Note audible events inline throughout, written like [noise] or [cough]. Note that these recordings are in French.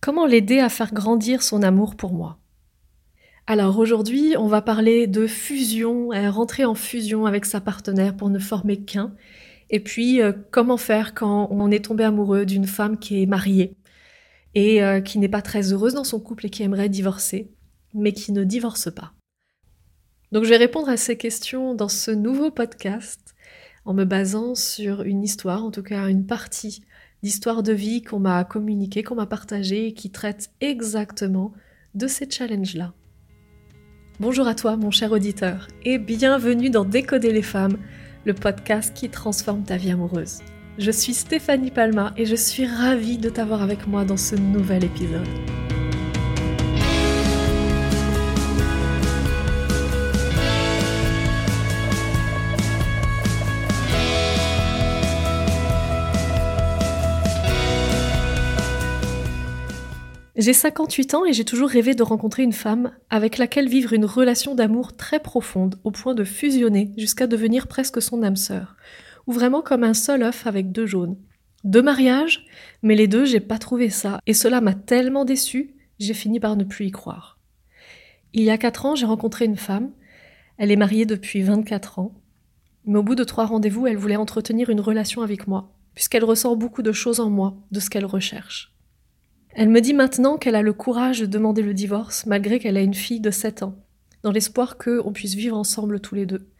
Comment l'aider à faire grandir son amour pour moi? Alors aujourd'hui, on va parler de fusion, euh, rentrer en fusion avec sa partenaire pour ne former qu'un. Et puis, euh, comment faire quand on est tombé amoureux d'une femme qui est mariée et euh, qui n'est pas très heureuse dans son couple et qui aimerait divorcer, mais qui ne divorce pas? Donc je vais répondre à ces questions dans ce nouveau podcast en me basant sur une histoire, en tout cas une partie d'histoire de vie qu'on m'a communiquée, qu'on m'a partagée et qui traite exactement de ces challenges-là. Bonjour à toi mon cher auditeur et bienvenue dans Décoder les femmes, le podcast qui transforme ta vie amoureuse. Je suis Stéphanie Palma et je suis ravie de t'avoir avec moi dans ce nouvel épisode. J'ai 58 ans et j'ai toujours rêvé de rencontrer une femme avec laquelle vivre une relation d'amour très profonde, au point de fusionner jusqu'à devenir presque son âme sœur, ou vraiment comme un seul œuf avec deux jaunes. Deux mariages, mais les deux, j'ai pas trouvé ça, et cela m'a tellement déçu, j'ai fini par ne plus y croire. Il y a 4 ans, j'ai rencontré une femme, elle est mariée depuis 24 ans, mais au bout de trois rendez-vous, elle voulait entretenir une relation avec moi, puisqu'elle ressent beaucoup de choses en moi, de ce qu'elle recherche. Elle me dit maintenant qu'elle a le courage de demander le divorce malgré qu'elle a une fille de 7 ans, dans l'espoir qu'on puisse vivre ensemble tous les deux.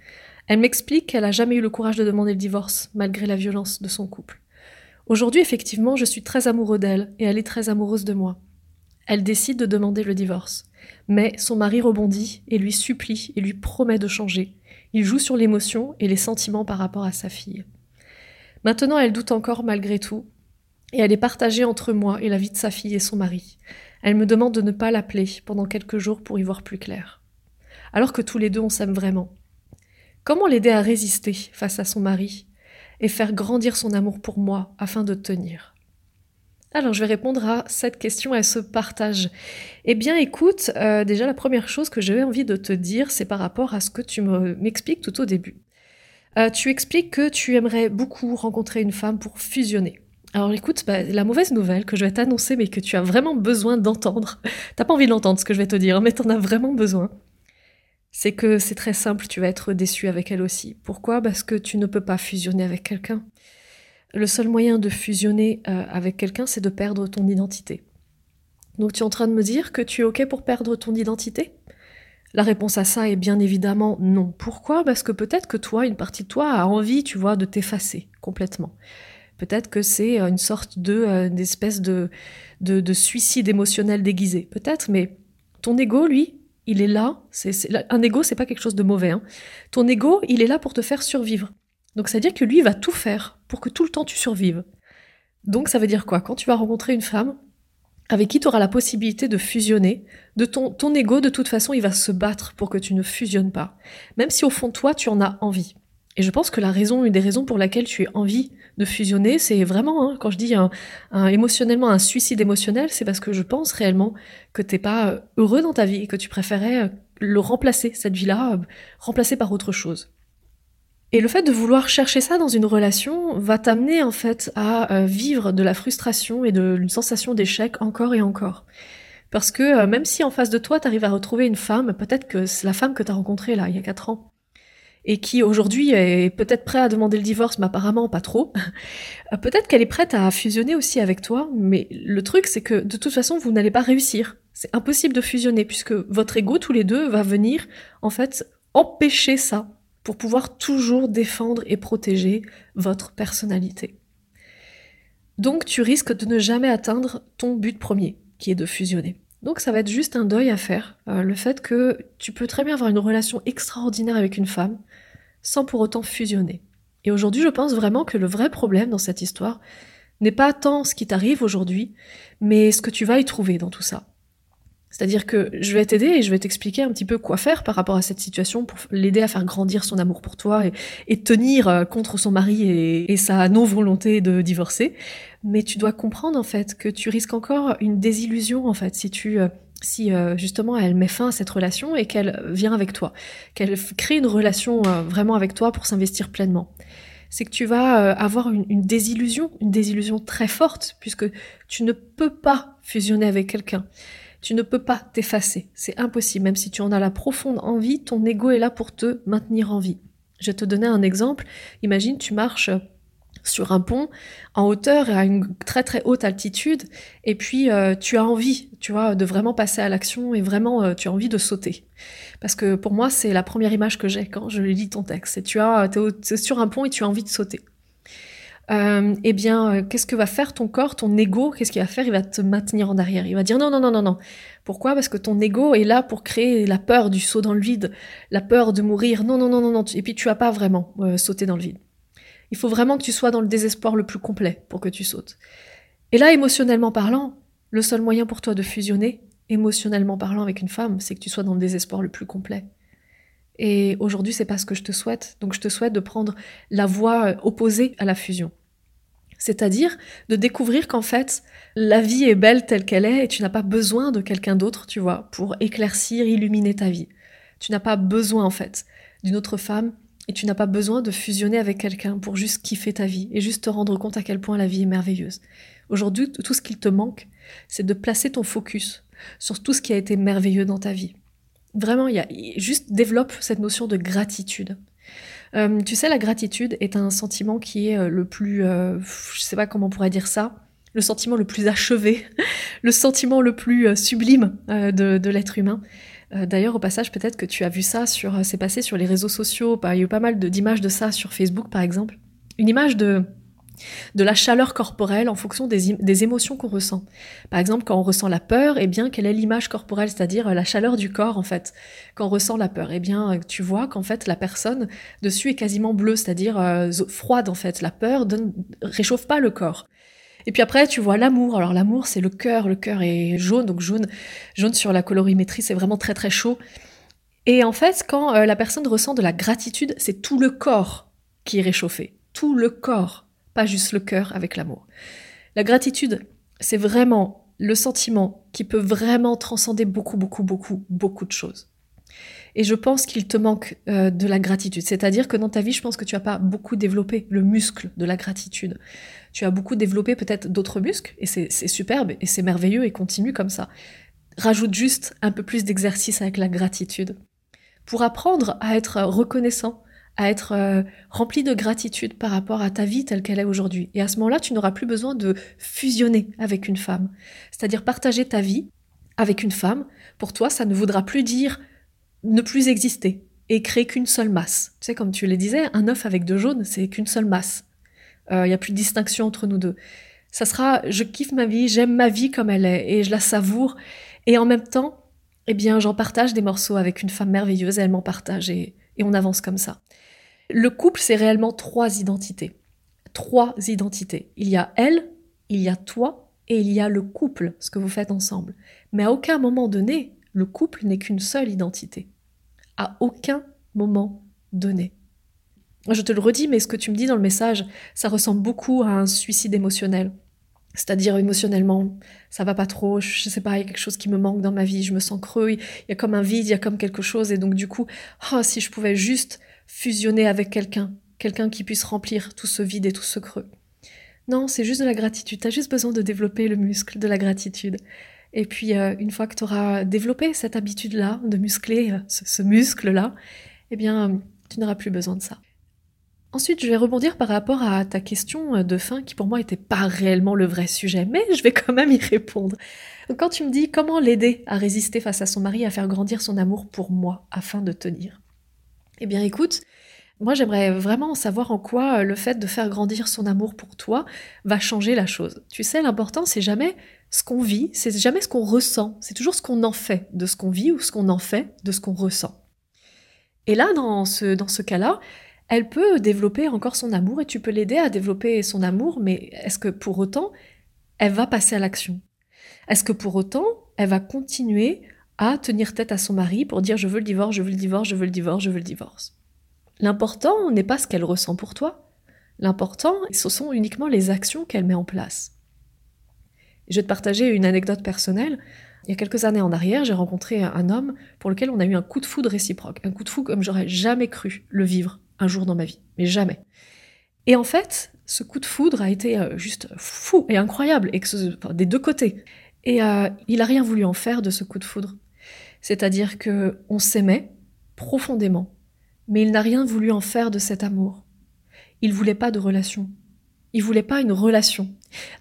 Elle m'explique qu'elle a jamais eu le courage de demander le divorce malgré la violence de son couple. Aujourd'hui, effectivement, je suis très amoureux d'elle et elle est très amoureuse de moi. Elle décide de demander le divorce. Mais son mari rebondit et lui supplie et lui promet de changer. Il joue sur l'émotion et les sentiments par rapport à sa fille. Maintenant, elle doute encore malgré tout et elle est partagée entre moi et la vie de sa fille et son mari. Elle me demande de ne pas l'appeler pendant quelques jours pour y voir plus clair. Alors que tous les deux on s'aime vraiment. Comment l'aider à résister face à son mari et faire grandir son amour pour moi afin de tenir? Alors, je vais répondre à cette question, à ce partage. Eh bien, écoute, euh, déjà, la première chose que j'avais envie de te dire, c'est par rapport à ce que tu m'expliques tout au début. Euh, tu expliques que tu aimerais beaucoup rencontrer une femme pour fusionner. Alors écoute, bah, la mauvaise nouvelle que je vais t'annoncer, mais que tu as vraiment besoin d'entendre, [laughs] t'as pas envie de l'entendre ce que je vais te dire, mais t'en as vraiment besoin, c'est que c'est très simple, tu vas être déçu avec elle aussi. Pourquoi? Parce que tu ne peux pas fusionner avec quelqu'un. Le seul moyen de fusionner euh, avec quelqu'un, c'est de perdre ton identité. Donc tu es en train de me dire que tu es OK pour perdre ton identité? La réponse à ça est bien évidemment non. Pourquoi? Parce que peut-être que toi, une partie de toi a envie, tu vois, de t'effacer complètement. Peut-être que c'est euh, une sorte de euh, d'espèce de, de, suicide émotionnel déguisé. Peut-être, mais ton ego, lui, il est là. C'est, un ego, c'est pas quelque chose de mauvais. Hein. Ton ego, il est là pour te faire survivre. Donc ça veut dire que lui va tout faire pour que tout le temps tu survives. Donc ça veut dire quoi? Quand tu vas rencontrer une femme avec qui tu auras la possibilité de fusionner, de ton, ton ego, de toute façon, il va se battre pour que tu ne fusionnes pas. Même si au fond, toi, tu en as envie. Et je pense que la raison, une des raisons pour laquelle tu as envie de fusionner, c'est vraiment, hein, quand je dis un, émotionnellement un suicide émotionnel, c'est parce que je pense réellement que t'es pas euh, heureux dans ta vie et que tu préférais euh, le remplacer, cette vie-là, euh, remplacer par autre chose. Et le fait de vouloir chercher ça dans une relation va t'amener en fait à vivre de la frustration et de une sensation d'échec encore et encore. Parce que même si en face de toi, tu arrives à retrouver une femme, peut-être que c'est la femme que tu as rencontrée là, il y a quatre ans, et qui aujourd'hui est peut-être prêt à demander le divorce, mais apparemment pas trop. peut-être qu'elle est prête à fusionner aussi avec toi, mais le truc c'est que de toute façon vous n'allez pas réussir. C'est impossible de fusionner puisque votre ego tous les deux va venir en fait empêcher ça pour pouvoir toujours défendre et protéger votre personnalité. Donc tu risques de ne jamais atteindre ton but premier, qui est de fusionner. Donc ça va être juste un deuil à faire, euh, le fait que tu peux très bien avoir une relation extraordinaire avec une femme sans pour autant fusionner. Et aujourd'hui, je pense vraiment que le vrai problème dans cette histoire n'est pas tant ce qui t'arrive aujourd'hui, mais ce que tu vas y trouver dans tout ça. C'est-à-dire que je vais t'aider et je vais t'expliquer un petit peu quoi faire par rapport à cette situation pour l'aider à faire grandir son amour pour toi et, tenir euh, contre son mari et, sa non-volonté de divorcer. Mais tu dois comprendre en fait que tu risques encore une désillusion en fait si tu euh, si euh, justement elle met fin à cette relation et qu'elle vient avec toi, qu'elle crée une relation vraiment avec toi pour s'investir pleinement. c'est que tu vas avoir une, désillusion, une désillusion très forte, puisque tu ne peux pas fusionner avec quelqu'un. Tu ne peux pas t'effacer. C'est impossible. Même si tu en as la profonde envie, ton ego est là pour te maintenir en vie. Je vais te donner un exemple. Imagine, tu marches sur un pont en hauteur et à une très très haute altitude et puis euh, tu as envie tu vois de vraiment passer à l'action et vraiment euh, tu as envie de sauter parce que pour moi c'est la première image que j'ai quand je lis ton texte c'est tu as es, sur un pont et tu as envie de sauter euh, eh bien qu'est-ce que va faire ton corps ton ego? Qu'est-ce qu'il va faire? Il va te maintenir en arrière. Il va dire non non non non non. Pourquoi? Parce que ton ego est là pour créer la peur du saut dans le vide la peur de mourir. Non non non non non. Et puis tu vas pas vraiment sauter dans le vide. Il faut vraiment que tu sois dans le désespoir le plus complet pour que tu sautes. Et là, émotionnellement parlant, le seul moyen pour toi de fusionner, émotionnellement parlant avec une femme, c'est que tu sois dans le désespoir le plus complet. Et aujourd'hui, c'est pas ce que je te souhaite. Donc, je te souhaite de prendre la voie euh, opposée à la fusion. C'est-à-dire de découvrir qu'en fait, la vie est belle telle qu'elle est et tu n'as pas besoin de quelqu'un d'autre, tu vois, pour éclaircir, illuminer ta vie. Tu n'as pas besoin, en fait, d'une autre femme et tu n'as pas besoin de fusionner avec quelqu'un pour juste kiffer ta vie et juste te rendre compte à quel point la vie est merveilleuse. Aujourd'hui, tout ce qu'il te manque, c'est de placer ton focus sur tout ce qui a été merveilleux dans ta vie. Vraiment, il y a, juste développe cette notion de gratitude. Euh, tu sais, la gratitude est un sentiment qui est euh, le plus, euh, je sais pas comment on pourrait dire ça, le sentiment le plus achevé, [laughs] le sentiment le plus sublime de l'être humain. D'ailleurs, au passage, peut-être que tu as vu ça sur, c'est passé sur les réseaux sociaux. Il y a eu pas mal d'images de, ça sur Facebook, par exemple. Une image de de la chaleur corporelle en fonction des, émotions qu'on ressent. Par exemple, quand on ressent la peur, eh bien, quelle est l'image corporelle, c'est-à-dire euh, la chaleur du corps, en fait? Quand on ressent la peur, eh bien, tu vois qu'en fait, la personne dessus est quasiment bleue, c'est-à-dire froide, en fait. La peur ne réchauffe pas le corps. Et puis après, tu vois l'amour. Alors l'amour, c'est le cœur. Le cœur est jaune, donc jaune, jaune sur la colorimétrie, c'est vraiment très très chaud. Et en fait, quand euh, la personne ressent de la gratitude, c'est tout le corps qui est réchauffé. Tout le corps, pas juste le cœur avec l'amour. La gratitude, c'est vraiment le sentiment qui peut vraiment transcender beaucoup, beaucoup, beaucoup, beaucoup de choses. Et je pense qu'il te manque euh, de la gratitude. C'est-à-dire que dans ta vie, je pense que tu n'as pas beaucoup développé le muscle de la gratitude. Tu as beaucoup développé peut-être d'autres muscles, et c'est superbe, et c'est merveilleux, et continue comme ça. Rajoute juste un peu plus d'exercice avec la gratitude. Pour apprendre à être reconnaissant, à être euh, rempli de gratitude par rapport à ta vie telle qu'elle est aujourd'hui. Et à ce moment-là, tu n'auras plus besoin de fusionner avec une femme. C'est-à-dire partager ta vie avec une femme. Pour toi, ça ne voudra plus dire ne plus exister et créer qu'une seule masse. Tu sais, comme tu le disais, un œuf avec deux jaunes, c'est qu'une seule masse. Il euh, n'y a plus de distinction entre nous deux. Ça sera, je kiffe ma vie, j'aime ma vie comme elle est et je la savoure. Et en même temps, eh bien, j'en partage des morceaux avec une femme merveilleuse, elle m'en partage et, et on avance comme ça. Le couple, c'est réellement trois identités. Trois identités. Il y a elle, il y a toi et il y a le couple, ce que vous faites ensemble. Mais à aucun moment donné, le couple n'est qu'une seule identité à aucun moment donné. Je te le redis, mais ce que tu me dis dans le message, ça ressemble beaucoup à un suicide émotionnel. C'est-à-dire émotionnellement, ça va pas trop, je sais pas, il y a quelque chose qui me manque dans ma vie, je me sens creux, il y a comme un vide, il y a comme quelque chose, et donc du coup, oh, si je pouvais juste fusionner avec quelqu'un, quelqu'un qui puisse remplir tout ce vide et tout ce creux. Non, c'est juste de la gratitude, tu as juste besoin de développer le muscle de la gratitude. Et puis, euh, une fois que tu développé cette habitude-là, de muscler euh, ce, muscle-là, eh bien, euh, tu n'auras plus besoin de ça. Ensuite, je vais rebondir par rapport à ta question de fin qui pour moi n'était pas réellement le vrai sujet, mais je vais quand même y répondre. quand tu me dis comment l'aider à résister face à son mari, à faire grandir son amour pour moi afin de tenir. Eh bien écoute, moi j'aimerais vraiment savoir en quoi le fait de faire grandir son amour pour toi va changer la chose. Tu sais, l'important c'est jamais ce qu'on vit, c'est jamais ce qu'on ressent, c'est toujours ce qu'on en fait de ce qu'on vit ou ce qu'on en fait de ce qu'on ressent. Et là, dans ce, dans ce cas-là, elle peut développer encore son amour et tu peux l'aider à développer son amour, mais est-ce que pour autant, elle va passer à l'action? Est-ce que pour autant, elle va continuer à tenir tête à son mari pour dire je veux le divorce, je veux le divorce, je veux le divorce, je veux le divorce L'important n'est pas ce qu'elle ressent pour toi. L'important, ce sont uniquement les actions qu'elle met en place. Je vais te partager une anecdote personnelle. Il y a quelques années en arrière, j'ai rencontré un homme pour lequel on a eu un coup de foudre réciproque. Un coup de foudre comme j'aurais jamais cru le vivre un jour dans ma vie. Mais jamais. Et en fait, ce coup de foudre a été euh, juste fou et incroyable, des deux côtés. Et euh, il a rien voulu en faire de ce coup de foudre. C'est-à-dire que on s'aimait profondément, mais il n'a rien voulu en faire de cet amour. Il voulait pas de relation. Il voulait pas une relation.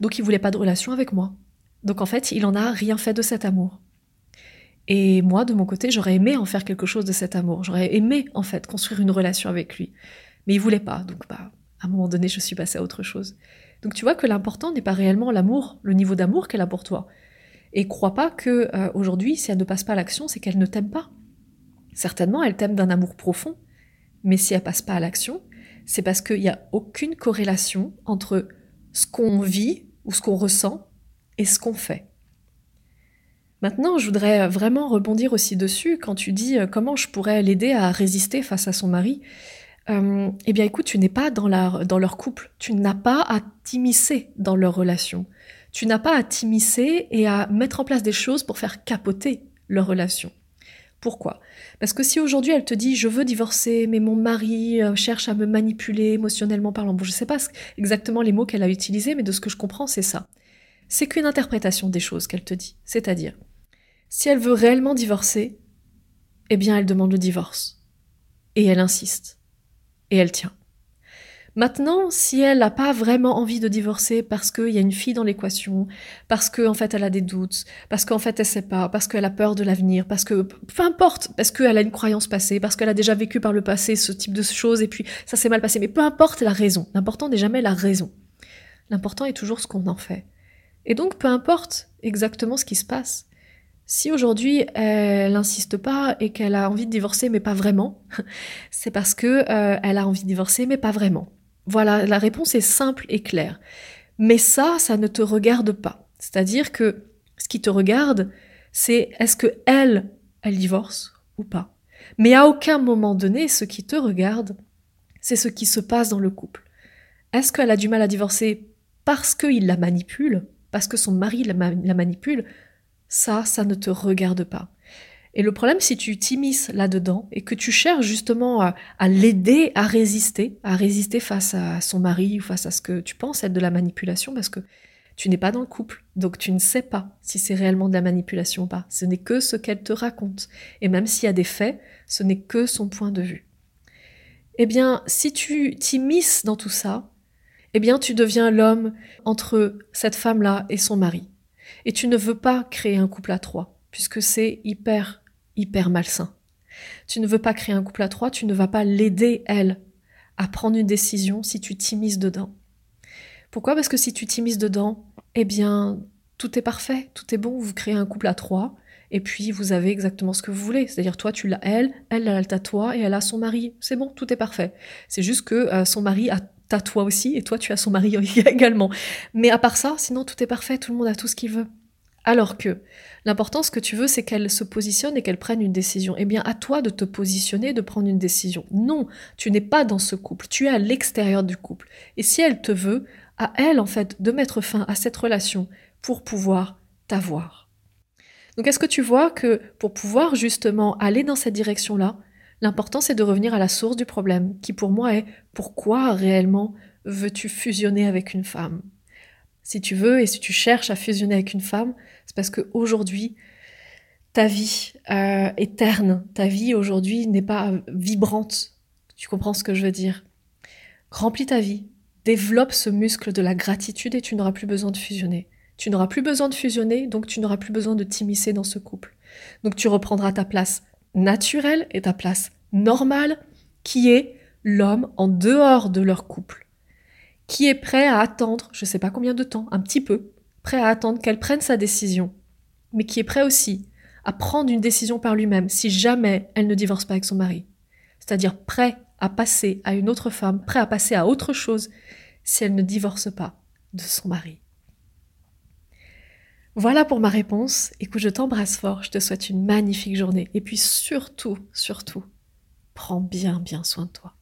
Donc il voulait pas de relation avec moi. Donc en fait, il en a rien fait de cet amour. Et moi, de mon côté, j'aurais aimé en faire quelque chose de cet amour. J'aurais aimé, en fait, construire une relation avec lui. Mais il voulait pas. Donc, bah, à un moment donné, je suis passée à autre chose. Donc, tu vois que l'important n'est pas réellement l'amour, le niveau d'amour qu'elle a pour toi. Et crois pas que euh, aujourd'hui, si elle ne passe pas à l'action, c'est qu'elle ne t'aime pas. Certainement, elle t'aime d'un amour profond. Mais si elle passe pas à l'action, c'est parce qu'il n'y a aucune corrélation entre ce qu'on vit ou ce qu'on ressent et ce qu'on fait. Maintenant, je voudrais vraiment rebondir aussi dessus quand tu dis euh, comment je pourrais l'aider à résister face à son mari. Euh, eh bien, écoute, tu n'es pas dans, dans leur couple. Tu n'as pas à t'immiscer dans leur relation. Tu n'as pas à t'immiscer et à mettre en place des choses pour faire capoter leur relation. Pourquoi? Parce que si aujourd'hui elle te dit je veux divorcer, mais mon mari euh, cherche à me manipuler émotionnellement parlant, bon, je ne sais pas exactement les mots qu'elle a utilisés, mais de ce que je comprends, c'est ça c'est qu'une interprétation des choses qu'elle te dit. C'est-à-dire, si elle veut réellement divorcer, eh bien elle demande le divorce. Et elle insiste. Et elle tient. Maintenant, si elle n'a pas vraiment envie de divorcer parce qu'il y a une fille dans l'équation, parce qu'en en fait elle a des doutes, parce qu'en fait elle sait pas, parce qu'elle a peur de l'avenir, parce que peu importe, parce qu'elle a une croyance passée, parce qu'elle a déjà vécu par le passé ce type de choses et puis ça s'est mal passé, mais peu importe la raison. L'important n'est jamais la raison. L'important est toujours ce qu'on en fait. Et donc, peu importe exactement ce qui se passe. Si aujourd'hui elle n'insiste pas et qu'elle a envie de divorcer mais pas vraiment, [laughs] c'est parce que euh, elle a envie de divorcer mais pas vraiment. Voilà, la réponse est simple et claire. Mais ça, ça ne te regarde pas. C'est-à-dire que ce qui te regarde, c'est est-ce que elle, elle divorce ou pas. Mais à aucun moment donné, ce qui te regarde, c'est ce qui se passe dans le couple. Est-ce qu'elle a du mal à divorcer parce qu'il la manipule parce que son mari la, manipule, ça, ça ne te regarde pas. Et le problème, si tu t'immisces là-dedans et que tu cherches justement à, l'aider à résister, à résister face à son mari ou face à ce que tu penses être de la manipulation, parce que tu n'es pas dans le couple, donc tu ne sais pas si c'est réellement de la manipulation ou pas. Ce n'est que ce qu'elle te raconte. Et même s'il y a des faits, ce n'est que son point de vue. Eh bien, si tu t'immisces dans tout ça, eh bien tu deviens l'homme entre cette femme-là et son mari. Et tu ne veux pas créer un couple à trois, puisque c'est hyper, hyper malsain. Tu ne veux pas créer un couple à trois, tu ne vas pas l'aider, elle, à prendre une décision si tu t'immises dedans. Pourquoi? Parce que si tu t'immises dedans, eh bien, tout est parfait, tout est bon, vous créez un couple à trois, et puis vous avez exactement ce que vous voulez. C'est-à-dire, toi, tu l'as elle, elle, elle a toi, et elle a son mari. C'est bon, tout est parfait. C'est juste que euh, son mari a t'as toi aussi, et toi tu as son mari [laughs] également. Mais à part ça, sinon tout est parfait, tout le monde a tout ce qu'il veut. Alors que l'important, ce que tu veux, c'est qu'elle se positionne et qu'elle prenne une décision. Eh bien, à toi de te positionner, de prendre une décision. Non, tu n'es pas dans ce couple, tu es à l'extérieur du couple. Et si elle te veut, à elle, en fait, de mettre fin à cette relation pour pouvoir t'avoir. Donc, est-ce que tu vois que pour pouvoir justement aller dans cette direction-là, L'important, c'est de revenir à la source du problème, qui pour moi est pourquoi réellement veux-tu fusionner avec une femme? Si tu veux et si tu cherches à fusionner avec une femme, c'est parce qu'aujourd'hui, ta vie euh, est terne, ta vie aujourd'hui n'est pas vibrante. Tu comprends ce que je veux dire? Remplis ta vie, développe ce muscle de la gratitude et tu n'auras plus besoin de fusionner. Tu n'auras plus besoin de fusionner, donc tu n'auras plus besoin de t'immiscer dans ce couple. Donc tu reprendras ta place naturelle et ta place normale, qui est l'homme en dehors de leur couple, qui est prêt à attendre, je ne sais pas combien de temps, un petit peu, prêt à attendre qu'elle prenne sa décision, mais qui est prêt aussi à prendre une décision par lui-même si jamais elle ne divorce pas avec son mari. C'est-à-dire prêt à passer à une autre femme, prêt à passer à autre chose si elle ne divorce pas de son mari. Voilà pour ma réponse. Écoute, je t'embrasse fort, je te souhaite une magnifique journée. Et puis surtout, surtout, prends bien, bien soin de toi.